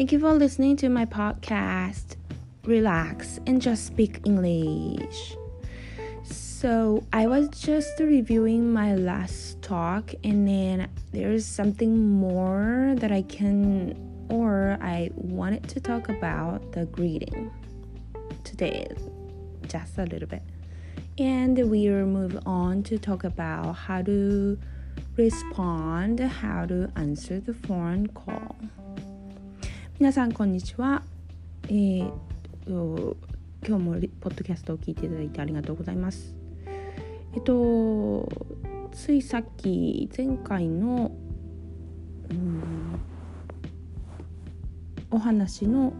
Thank you for listening to my podcast. Relax and just speak English. So, I was just reviewing my last talk, and then there's something more that I can or I wanted to talk about the greeting today, just a little bit. And we'll move on to talk about how to respond, how to answer the phone call. 皆さんこんにちは。えー、今日もポッドキャストを聞いていただいてありがとうございます。えっとついさっき前回の、お話の、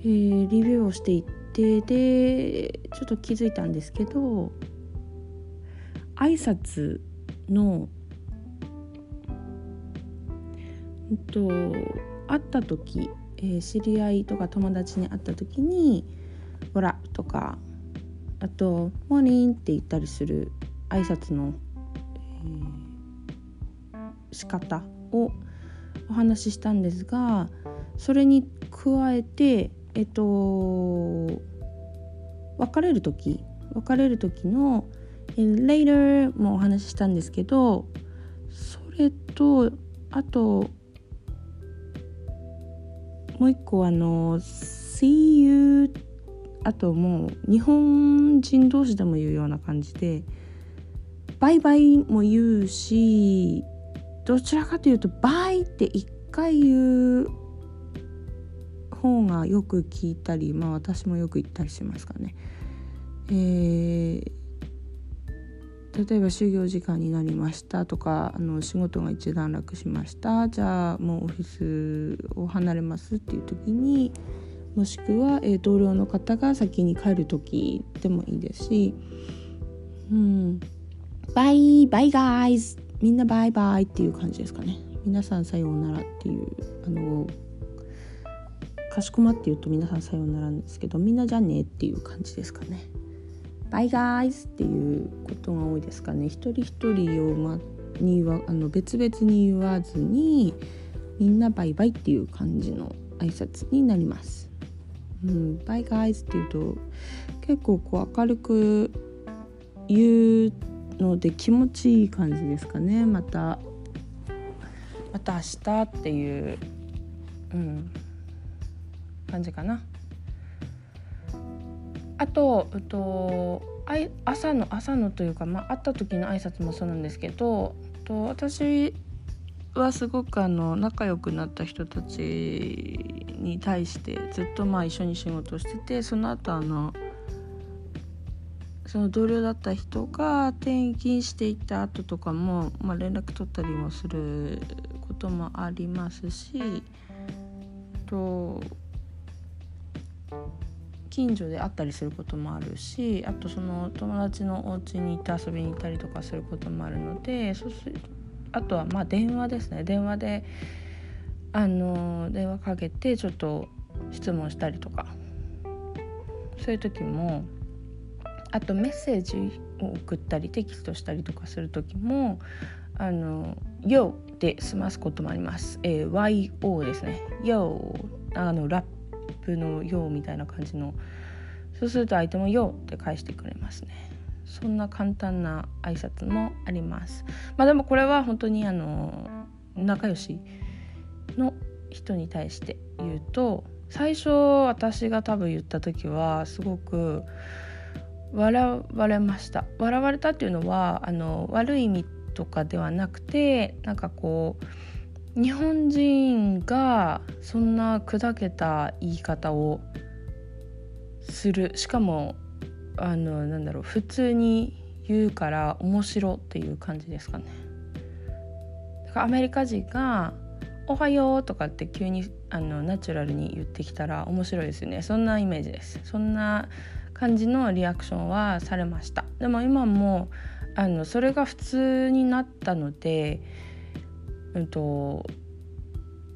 えー、リビューをしていてでちょっと気づいたんですけど挨拶のと会った時、えー、知り合いとか友達に会った時に「ほら」とかあと「モーニン」って言ったりする挨拶の、えー、仕方をお話ししたんですがそれに加えてえっと別れる時別れる時の「later」もお話ししたんですけどそれとあともう一個あの「See you」あともう日本人同士でも言うような感じで「バイバイ」も言うしどちらかというと「バイ」って一回言う方がよく聞いたりまあ私もよく言ったりしますかね。えー、例えば就業時間になりましたとかあの仕事が一段落しました。じゃあもうオフィスを離れますっていう時にもしくは、えー、同僚の方が先に帰る時でもいいですし「うん。バイバイガイズみんなバイバイ」っていう感じですかね。皆さんさようならっていうあのかしこまって言うと皆さんさようならなんですけどみんなじゃねっていう感じですかね。バイガイズっていうことが多いですかね。一人一人を、ま、にはあの別々に言わずにみんなバイバイっていう感じの挨拶になります。うん、バイガイズっていうと結構こう明るく言うので気持ちいい感じですかね。またまた明日っていう、うん、感じかな。あと、えっと、朝の朝のというか、まあ、会った時の挨拶もそうなんですけどと私はすごくあの仲良くなった人たちに対してずっとまあ一緒に仕事をしててその後あのその同僚だった人が転勤していった後とかも、まあ、連絡取ったりもすることもありますしと近所で会ったりすることもあるしあとその友達のお家に行って遊びに行ったりとかすることもあるのでそうするあとはまあ電話ですね電話であの電話かけてちょっと質問したりとかそういう時もあとメッセージを送ったりテキストしたりとかする時も「あの YO」で済ますこともあります。えー、YO ですね。YO あのラップのようみたいな感じのそうすると相手も「よう」って返してくれますね。そんな簡単な挨拶もあります。まあでもこれは本当にあの仲良しの人に対して言うと最初私が多分言った時はすごく笑われました。笑われたっていうのはあの悪い意味とかではなくてなんかこう日本人がそんな砕けた言い方をする。しかもあのなんだろう普通に言うから面白っていう感じですかね。だからアメリカ人が「おはよう」とかって急にあのナチュラルに言ってきたら面白いですよね。そんなイメージです。そんな感じのリアクションはされました。でも今もあのそれが普通になったのでうんと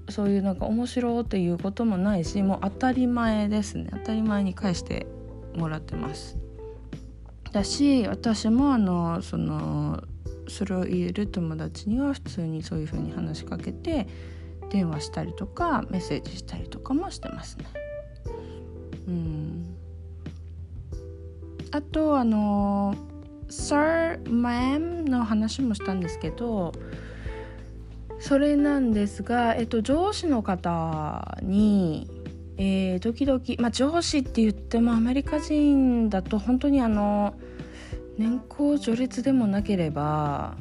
そういうなんか面白っていうこともないしもう当たり前ですね当たり前に返してもらってます。だし私もあのそのそれを言える友達には普通にそういうふうに話しかけて電話したりとかメッセージしたりとかもしてますね。うんあとあの Sir, Ma'am の話もしたんですけどそれなんですが、えっと、上司の方に、えー、時々、まあ、上司って言ってもアメリカ人だと本当にあの年功序列でもなければ、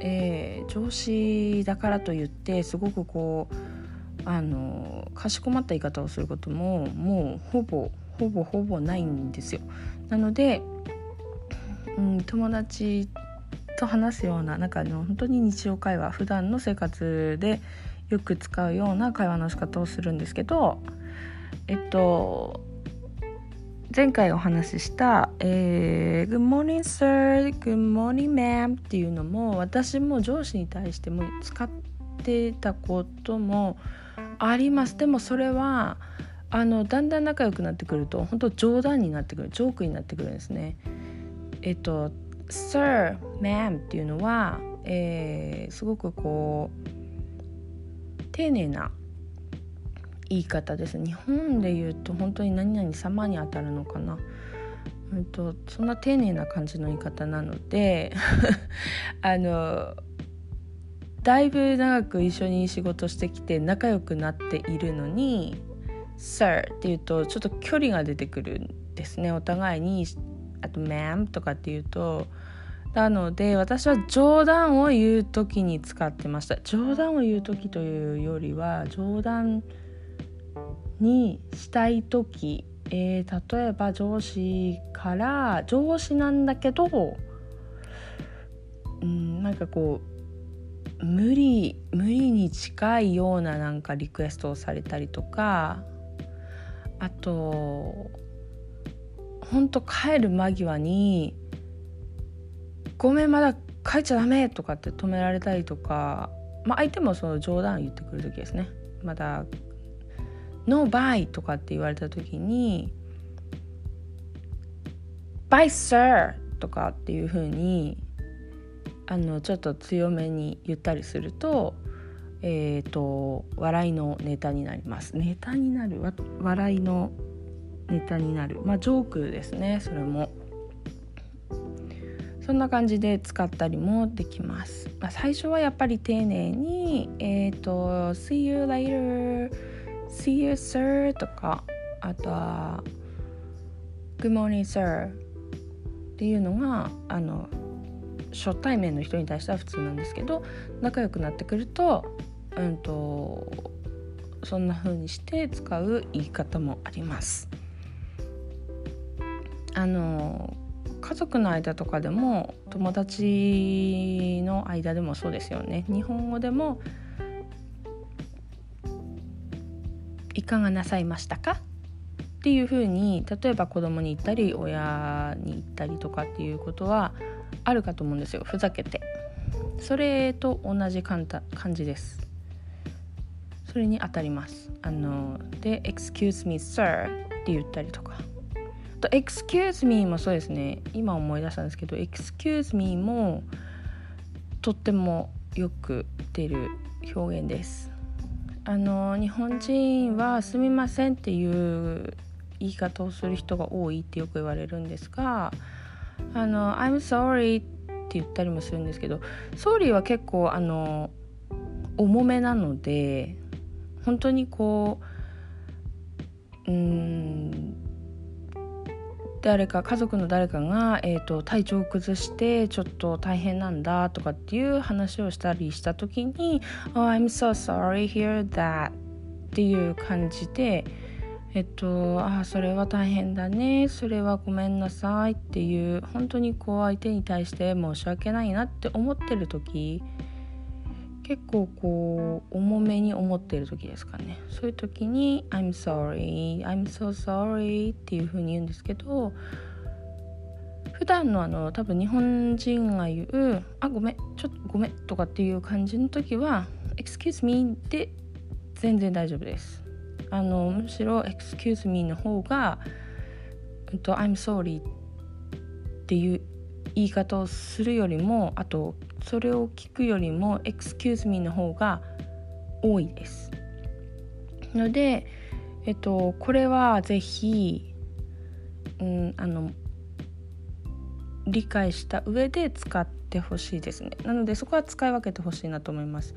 えー、上司だからといってすごくこうあのかしこまった言い方をすることももうほぼほぼほぼないんですよ。なので、うん、友達と話すようななんの本当に日常会話普段の生活でよく使うような会話の仕方をするんですけどえっと前回お話しした「えー、Good morning sir」「Good morning ma'am」っていうのも私も上司に対しても使ってたこともありますでもそれはあのだんだん仲良くなってくると本当冗談になってくるジョークになってくるんですね。えっと Sir, Ma'am っていうのは、えー、すごくこう丁寧な言い方です日本で言うと本当に何々様に当たるのかな、うんと、そんな丁寧な感じの言い方なので あのだいぶ長く一緒に仕事してきて仲良くなっているのに「Sir」っていうとちょっと距離が出てくるんですね。お互いにあと「ma'am」とかっていうとなので私は冗談を言う時に使ってました。冗談を言う時というよりは冗談にしたい時、えー、例えば上司から上司なんだけどうんなんかこう無理無理に近いようななんかリクエストをされたりとかあとほんと帰る間際に「ごめんまだ帰っちゃダメ」とかって止められたりとか、まあ、相手もその冗談言ってくる時ですねまだ「ノーバイ」とかって言われた時に「バイサー」とかっていう風にあのちょっと強めに言ったりするとえーと、笑いのネタになります。ネタになる？笑いのネタになる。まあジョークですねそれも。そんな感じで使ったりもできます、まあ、最初はやっぱり丁寧にえっ、ー、と See you later See you sir とかあとは Good morning sir っていうのがあの初対面の人に対しては普通なんですけど仲良くなってくるとうんとそんな風にして使う言い方もあります。あの家族の間とかでも友達の間でもそうですよね。日本語でも「いかがなさいましたか?」っていうふうに例えば子供に言ったり親に言ったりとかっていうことはあるかと思うんですよ。ふざけて。それと同じ感じです。それに当たります。あので「excuse me sir」って言ったりとか。と excuse me もそうですね。今思い出したんですけど excuse me もとってもよく出る表現です。あの日本人はすみませんっていう言い方をする人が多いってよく言われるんですがあの I'm sorry って言ったりもするんですけど sorry は結構あの重めなので本当にこううん誰か家族の誰かが、えーと、体調を崩してちょっと大変なんだとかっていう話をしたりした時に「Oh, I'm so sorry hear that」っていう感じでえっと、ああそれは大変だねそれはごめんなさいっていう本当にこう相手に対して申し訳ないなって思ってる時結構こう重めに思っている時ですかね。そういう時に「I'm sorry I'm so sorry」っていう風に言うんですけど普段のあの多分日本人が言う「あごめんちょっとごめん」とかっていう感じの時は「excuse me」で全然大丈夫です。あのむしろ「excuse me」の方が「I'm sorry」っていう言い方をするよりもあとそれを聞くよりも「excuse me」の方が多いです。ので、えっと、これはぜひ、うん、あの理解した上で使ってほしいですねなのでそこは使い分けてほしいなと思います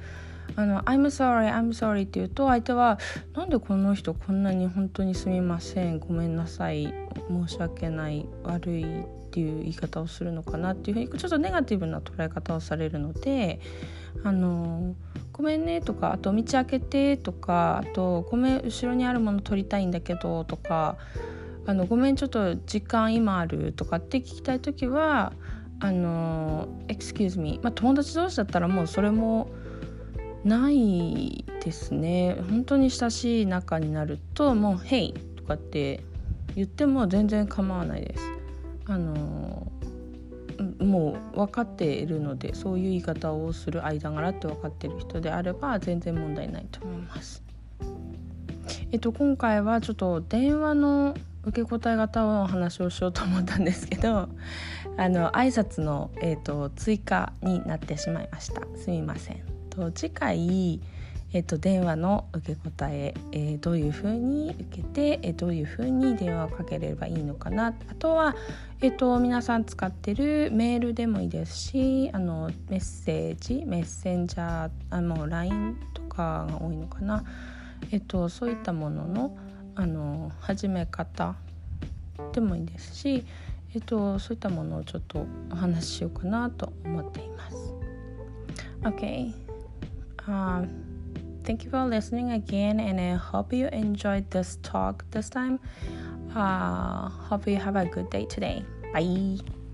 あの「I'm sorry I'm sorry」って言うと相手は「なんでこの人こんなに本当にすみませんごめんなさい申し訳ない悪い」っていう言い方をするのかなっていうふうにちょっとネガティブな捉え方をされるのであのごめんねとかあと道開けてとかあとごめん後ろにあるもの取りたいんだけどとかあのごめんちょっと時間今あるとかって聞きたい時はあの excuse me まあ友達同士だったらもうそれもないですね。本当に親しい仲になるともう「Hey」とかって言っても全然構わないです。あのもう分かっているのでそういう言い方をする間柄って分かってる人であれば全然問題ないと思います。えっと今回はちょっと電話の受け答え型のお話をしようと思ったんですけど あの挨拶の、えーと、追加になってしまいました。すみません。と次回、えーと、電話の受け答ええー、どういうふうに受けて、えー、どういうふうに電話をかければいいのかなあとは、えーと、皆さん使ってるメールでもいいですしあのメッセージメッセンジャーあの LINE とかが多いのかな、えー、とそういったもののあの始め方でもいいですし、えっと、そういったものをちょっとお話ししようかなと思っています。Okay. Um, thank you for listening again, and I hope you enjoyed this talk this time. Uh, hope you have a good day today. Bye.